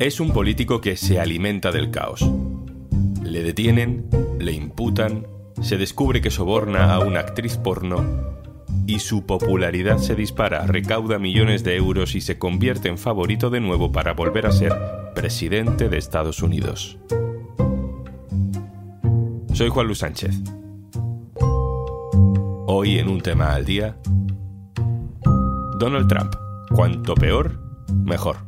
Es un político que se alimenta del caos. Le detienen, le imputan, se descubre que soborna a una actriz porno y su popularidad se dispara, recauda millones de euros y se convierte en favorito de nuevo para volver a ser presidente de Estados Unidos. Soy Juan Luis Sánchez. Hoy en un tema al día, Donald Trump. Cuanto peor, mejor.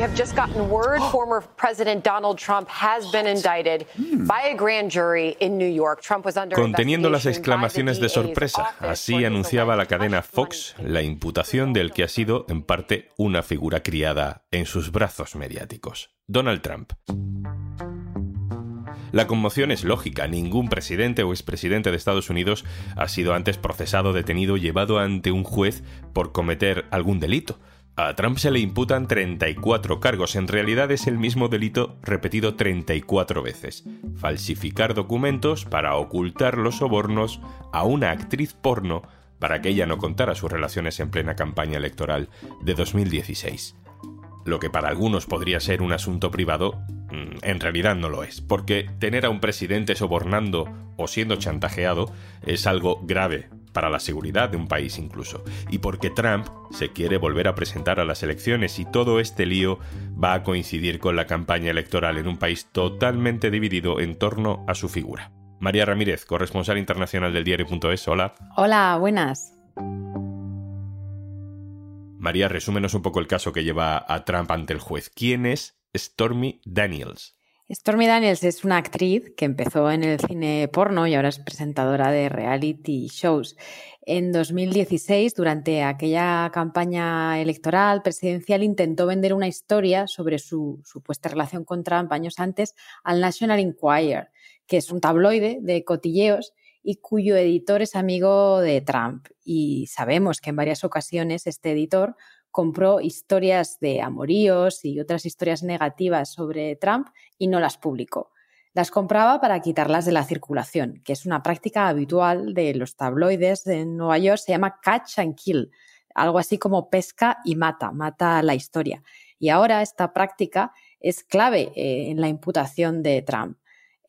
We have just gotten word former President Donald Trump has been indicted by a grand jury in New York. Trump was under Conteniendo las investigation by the exclamaciones de sorpresa, así anunciaba la cadena Fox la imputación del que ha sido, en parte, una figura criada en sus brazos mediáticos, Donald Trump. La conmoción es lógica. Ningún presidente o expresidente de Estados Unidos ha sido antes procesado, detenido, llevado ante un juez por cometer algún delito. A Trump se le imputan 34 cargos. En realidad es el mismo delito repetido 34 veces. Falsificar documentos para ocultar los sobornos a una actriz porno para que ella no contara sus relaciones en plena campaña electoral de 2016. Lo que para algunos podría ser un asunto privado, mm, en realidad no lo es, porque tener a un presidente sobornando o siendo chantajeado es algo grave para la seguridad de un país incluso, y porque Trump se quiere volver a presentar a las elecciones y todo este lío va a coincidir con la campaña electoral en un país totalmente dividido en torno a su figura. María Ramírez, corresponsal internacional del diario.es, hola. Hola, buenas. María, resúmenos un poco el caso que lleva a Trump ante el juez. ¿Quién es Stormy Daniels? Stormy Daniels es una actriz que empezó en el cine porno y ahora es presentadora de reality shows. En 2016, durante aquella campaña electoral presidencial, intentó vender una historia sobre su supuesta relación con Trump años antes al National Enquirer, que es un tabloide de cotilleos y cuyo editor es amigo de Trump. Y sabemos que en varias ocasiones este editor compró historias de amoríos y otras historias negativas sobre Trump y no las publicó. Las compraba para quitarlas de la circulación, que es una práctica habitual de los tabloides de Nueva York, se llama catch and kill, algo así como pesca y mata, mata la historia. Y ahora esta práctica es clave eh, en la imputación de Trump.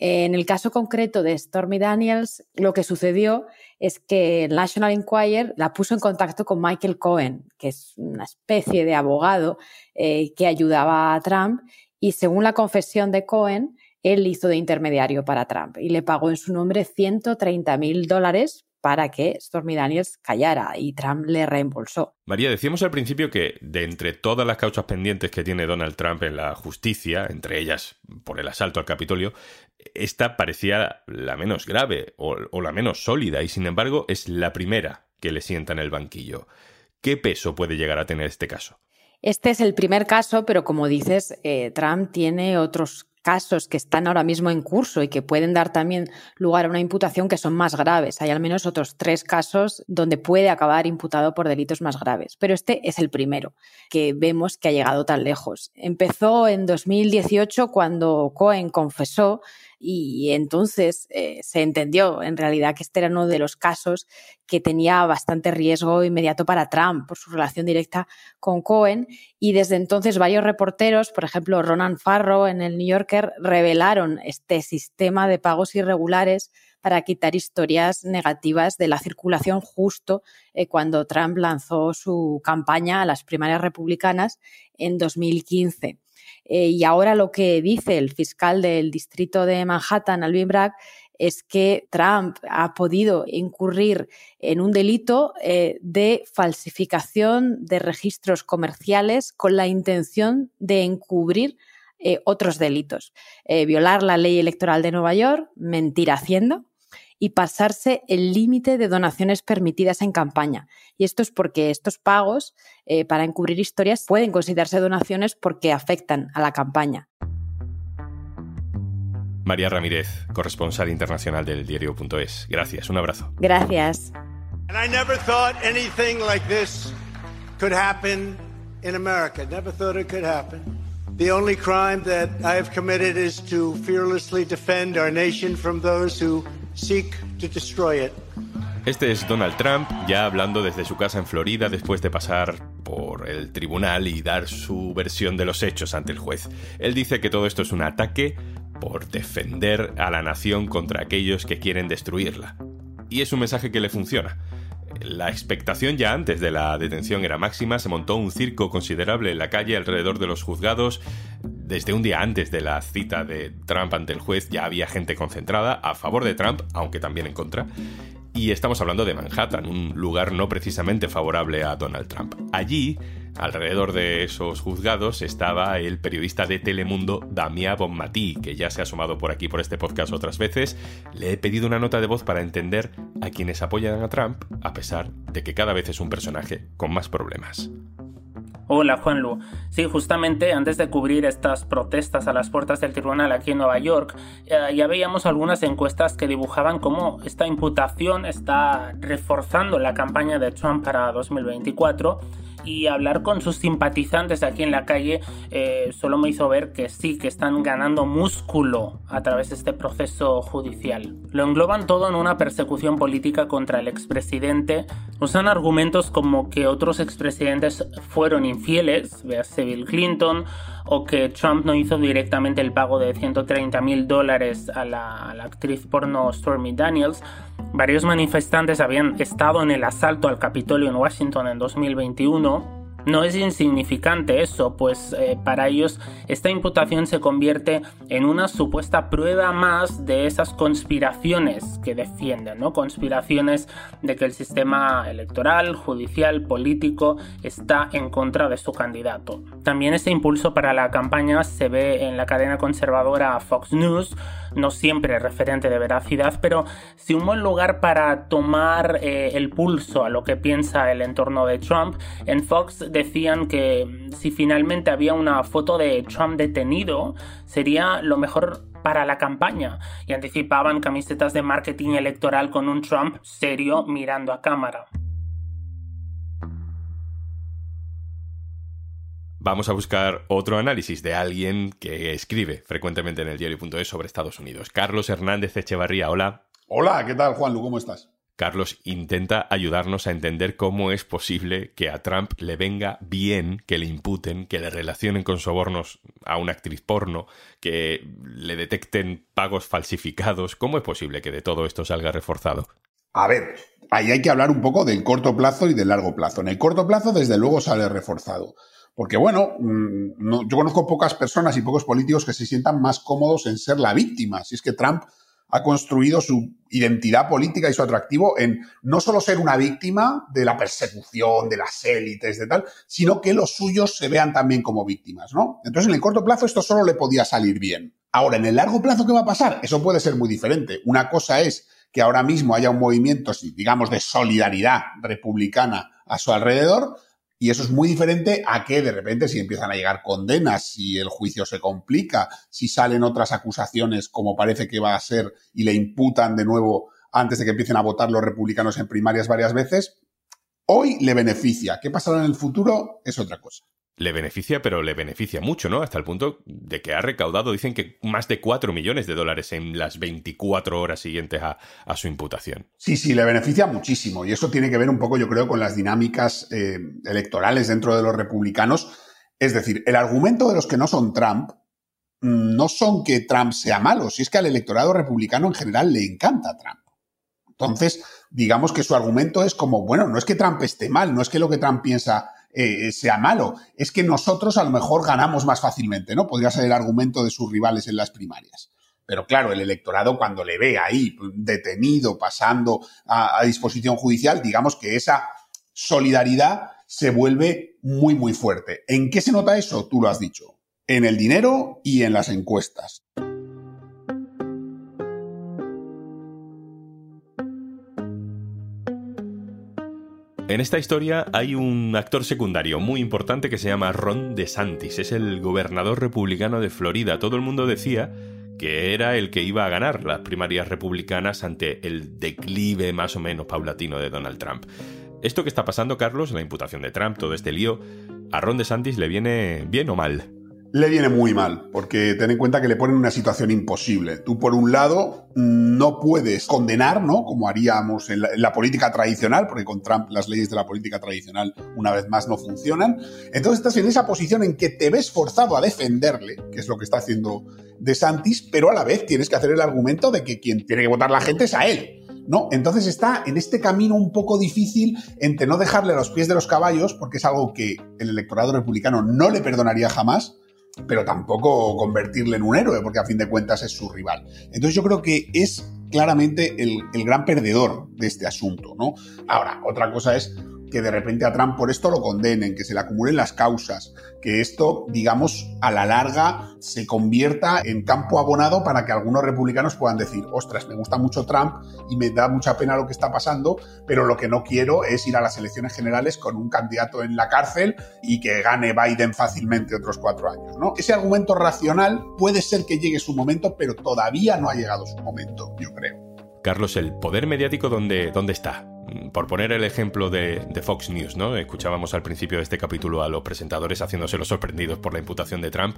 En el caso concreto de Stormy Daniels, lo que sucedió es que el National Enquirer la puso en contacto con Michael Cohen, que es una especie de abogado eh, que ayudaba a Trump, y según la confesión de Cohen, él hizo de intermediario para Trump y le pagó en su nombre 130 mil dólares para que Stormy Daniels callara y Trump le reembolsó. María, decíamos al principio que de entre todas las causas pendientes que tiene Donald Trump en la justicia, entre ellas por el asalto al Capitolio, esta parecía la menos grave o, o la menos sólida y sin embargo es la primera que le sienta en el banquillo. ¿Qué peso puede llegar a tener este caso? Este es el primer caso, pero como dices, eh, Trump tiene otros casos que están ahora mismo en curso y que pueden dar también lugar a una imputación que son más graves. Hay al menos otros tres casos donde puede acabar imputado por delitos más graves, pero este es el primero que vemos que ha llegado tan lejos. Empezó en 2018 cuando Cohen confesó y entonces eh, se entendió en realidad que este era uno de los casos que tenía bastante riesgo inmediato para Trump por su relación directa con Cohen y desde entonces varios reporteros, por ejemplo Ronan Farrow en el New Yorker, revelaron este sistema de pagos irregulares para quitar historias negativas de la circulación justo eh, cuando Trump lanzó su campaña a las primarias republicanas en 2015. Eh, y ahora lo que dice el fiscal del distrito de Manhattan, Alvin Bragg, es que Trump ha podido incurrir en un delito eh, de falsificación de registros comerciales con la intención de encubrir eh, otros delitos. Violar la ley electoral de Nueva York, mentir haciendo y pasarse el límite de donaciones permitidas en campaña. Y esto es porque estos pagos eh, para encubrir historias pueden considerarse donaciones porque afectan a la campaña. María Ramírez, corresponsal internacional del diario.es. Gracias, un abrazo. Gracias. And I never thought anything like this could happen in America. Never thought it could happen. The only crime that I have committed is to fearlessly defend our nation from those who seek to destroy it. Este es Donald Trump, ya hablando desde su casa en Florida después de pasar por el tribunal y dar su versión de los hechos ante el juez. Él dice que todo esto es un ataque por defender a la nación contra aquellos que quieren destruirla. Y es un mensaje que le funciona. La expectación ya antes de la detención era máxima, se montó un circo considerable en la calle alrededor de los juzgados. Desde un día antes de la cita de Trump ante el juez ya había gente concentrada a favor de Trump, aunque también en contra. Y estamos hablando de Manhattan, un lugar no precisamente favorable a Donald Trump. Allí, alrededor de esos juzgados, estaba el periodista de Telemundo Damien Bonmatí, que ya se ha asomado por aquí por este podcast otras veces. Le he pedido una nota de voz para entender a quienes apoyan a Trump, a pesar de que cada vez es un personaje con más problemas. Hola Juanlu. Sí, justamente antes de cubrir estas protestas a las puertas del tribunal aquí en Nueva York, eh, ya veíamos algunas encuestas que dibujaban cómo esta imputación está reforzando la campaña de Trump para 2024 y hablar con sus simpatizantes aquí en la calle eh, solo me hizo ver que sí, que están ganando músculo a través de este proceso judicial. Lo engloban todo en una persecución política contra el expresidente. Usan argumentos como que otros expresidentes fueron infieles, véase Bill Clinton, o que Trump no hizo directamente el pago de 130 mil dólares a la, a la actriz porno Stormy Daniels. Varios manifestantes habían estado en el asalto al Capitolio en Washington en 2021 no es insignificante eso, pues eh, para ellos esta imputación se convierte en una supuesta prueba más de esas conspiraciones que defienden, ¿no? Conspiraciones de que el sistema electoral, judicial, político está en contra de su candidato. También ese impulso para la campaña se ve en la cadena conservadora Fox News, no siempre referente de veracidad, pero si un buen lugar para tomar eh, el pulso a lo que piensa el entorno de Trump, en Fox decían que si finalmente había una foto de Trump detenido, sería lo mejor para la campaña y anticipaban camisetas de marketing electoral con un Trump serio mirando a cámara. Vamos a buscar otro análisis de alguien que escribe frecuentemente en el diario.es sobre Estados Unidos. Carlos Hernández Echevarría, hola. Hola, ¿qué tal, Juanlu? ¿Cómo estás? Carlos intenta ayudarnos a entender cómo es posible que a Trump le venga bien que le imputen, que le relacionen con sobornos a una actriz porno, que le detecten pagos falsificados. ¿Cómo es posible que de todo esto salga reforzado? A ver, ahí hay que hablar un poco del corto plazo y del largo plazo. En el corto plazo, desde luego, sale reforzado. Porque, bueno, mm, yo conozco pocas personas y pocos políticos que se sientan más cómodos en ser la víctima. Si es que Trump ha construido su identidad política y su atractivo en no solo ser una víctima de la persecución, de las élites, de tal, sino que los suyos se vean también como víctimas, ¿no? Entonces, en el corto plazo esto solo le podía salir bien. Ahora, en el largo plazo, ¿qué va a pasar? Eso puede ser muy diferente. Una cosa es que ahora mismo haya un movimiento, digamos, de solidaridad republicana a su alrededor, y eso es muy diferente a que de repente si empiezan a llegar condenas, si el juicio se complica, si salen otras acusaciones como parece que va a ser y le imputan de nuevo antes de que empiecen a votar los republicanos en primarias varias veces, hoy le beneficia. ¿Qué pasará en el futuro? Es otra cosa le beneficia, pero le beneficia mucho, ¿no? Hasta el punto de que ha recaudado, dicen que más de 4 millones de dólares en las 24 horas siguientes a, su imputación. Sí, sí, le beneficia muchísimo. Y eso tiene que ver un poco, yo creo, con las dinámicas eh, electorales dentro de los republicanos. Es decir, el argumento de los que no son Trump mm, no son que Trump sea malo, si es que al electorado republicano en general le encanta Trump. Entonces, digamos que su argumento es como, bueno, no es que Trump esté mal, no es que lo que Trump piensa eh, sea malo. Es que nosotros a lo mejor ganamos más fácilmente, ¿no? Podría ser el argumento de sus rivales en las primarias. Pero claro, el electorado cuando le ve ahí detenido, pasando a disposición judicial, digamos que esa solidaridad se vuelve muy, muy fuerte. ¿En qué se nota eso? Tú lo has dicho. En el dinero y en las encuestas. En esta historia hay un actor secundario muy importante que se llama Ron DeSantis. Es el gobernador republicano de Florida. Todo el mundo decía que era el que iba a ganar las primarias republicanas ante el declive más o menos paulatino de Donald Trump. Esto que está pasando, Carlos, la imputación de Trump, todo este lío, ¿a Ron DeSantis le viene bien o mal? Le viene muy mal, porque ten en cuenta que le ponen una situación imposible. Tú, por un lado, no puedes condenar, ¿no? Como haríamos en la, política tradicional, porque con Trump las leyes de la política tradicional, una vez más, no funcionan. Entonces estás en esa posición en que te ves forzado a defenderle, que es lo que está haciendo De Santis, pero a la vez tienes que hacer el argumento de que quien tiene que votar la gente es a él. ¿no? Entonces está en este camino un poco difícil entre no dejarle a los pies de los caballos, porque es algo que el electorado republicano no le perdonaría jamás, pero tampoco convertirle en un héroe, porque a fin de cuentas es su rival. Entonces yo creo que es claramente el, el gran perdedor de este asunto, ¿no? Ahora, otra cosa es que de repente a Trump por esto lo condenen, que se le acumulen las causas, que esto, digamos, a la larga se convierta en campo abonado para que algunos republicanos puedan decir, ostras, me gusta mucho Trump y me da mucha pena lo que está pasando, pero lo que no quiero es ir a las elecciones generales con un candidato en la cárcel y que gane Biden fácilmente otros cuatro años, ¿no? Ese argumento racional puede ser que llegue su momento, pero todavía no ha llegado su momento, yo creo. Carlos, ¿el poder mediático dónde, dónde está? Por poner el ejemplo de, Fox News, ¿no? Escuchábamos al principio de este capítulo a los presentadores haciéndose los sorprendidos por la imputación de Trump.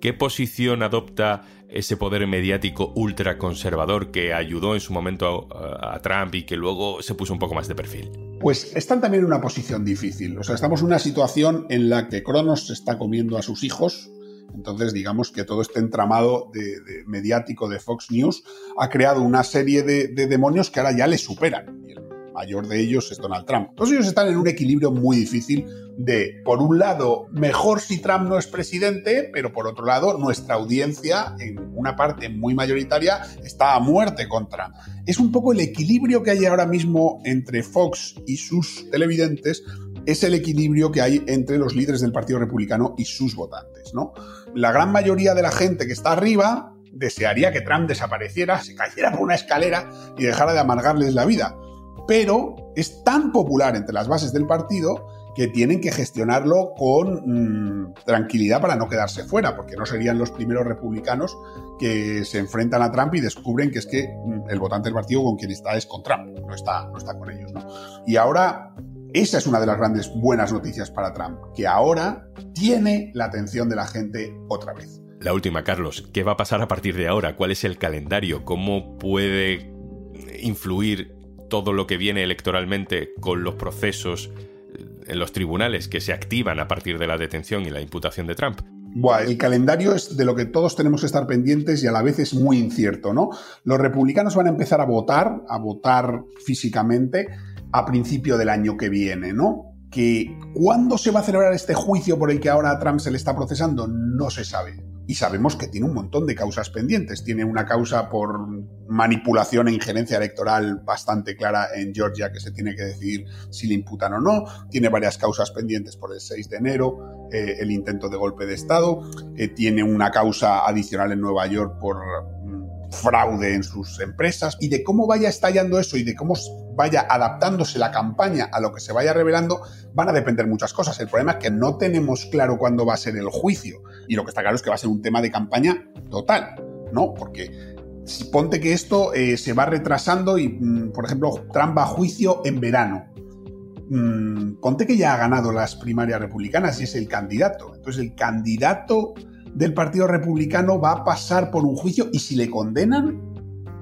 ¿Qué posición adopta ese poder mediático ultraconservador que ayudó en su momento a, a Trump y que luego se puso un poco más de perfil? Pues están también en una posición difícil. O sea, estamos en una situación en la que Cronos está comiendo a sus hijos, entonces, digamos que todo este entramado mediático de Fox News ha creado una serie de, demonios que ahora ya le superan mayor de ellos es Donald Trump. Todos ellos están en un equilibrio muy difícil de, por un lado, mejor si Trump no es presidente, pero por otro lado, nuestra audiencia, en una parte muy mayoritaria, está a muerte con Trump. Es un poco el equilibrio que hay ahora mismo entre Fox y sus televidentes, es el equilibrio que hay entre los líderes del Partido Republicano y sus votantes, ¿no? La gran mayoría de la gente que está arriba desearía que Trump desapareciera, se cayera por una escalera y dejara de amargarles la vida pero es tan popular entre las bases del partido que tienen que gestionarlo con mm, tranquilidad para no quedarse fuera, porque no serían los primeros republicanos que se enfrentan a Trump y descubren que es que mm, el votante del partido con quien está es con Trump, no está, no está con ellos. Y ahora, esa es una de las grandes buenas noticias para Trump, que ahora tiene la atención de la gente otra vez. La última, Carlos, ¿qué va a pasar a partir de ahora? ¿Cuál es el calendario? ¿Cómo puede influir todo lo que viene electoralmente con los procesos eh, en los tribunales que se activan a partir de la detención y la imputación de Trump. el calendario es de lo que todos tenemos que estar pendientes y a la vez es muy incierto, ¿no? Los republicanos van a empezar a votar, a votar físicamente a principio del año que viene, ¿no? Que cuándo se va a celebrar este juicio por el que ahora a Trump se le está procesando no se sabe y sabemos que tiene un montón de causas pendientes. Tiene una causa por manipulación e injerencia electoral bastante clara en Georgia que se tiene que decidir si le imputan o no. Tiene varias causas pendientes por el 6 de enero, eh, el intento de golpe de Estado. Eh, tiene una causa adicional en Nueva York por fraude en sus empresas y de cómo vaya estallando eso y de cómo vaya adaptándose la campaña a lo que se vaya revelando, van a depender muchas cosas. El problema es que no tenemos claro cuándo va a ser el juicio y lo que está claro es que va a ser un tema de campaña total, ¿no? Porque ponte que esto eh, se va retrasando y, mm, por ejemplo, Trump va a juicio en verano. Mm, ponte que ya ha ganado las primarias republicanas y es el candidato. Entonces el candidato del Partido Republicano va a pasar por un juicio y si le condenan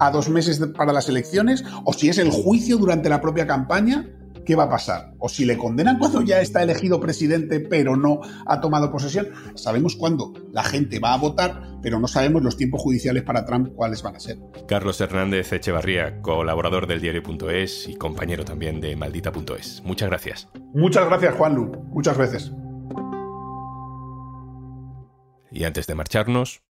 a dos meses para las elecciones o si es el juicio durante la propia campaña, ¿qué va a pasar? O si le condenan cuando ya está elegido presidente pero no ha tomado posesión, sabemos cuándo la gente va a votar, pero no sabemos los tiempos judiciales para Trump cuáles van a ser. Carlos Hernández Echevarría, colaborador del diario.es y compañero también de maldita.es. Muchas gracias. Muchas gracias, Juanlu. Muchas veces. Y antes de marcharnos...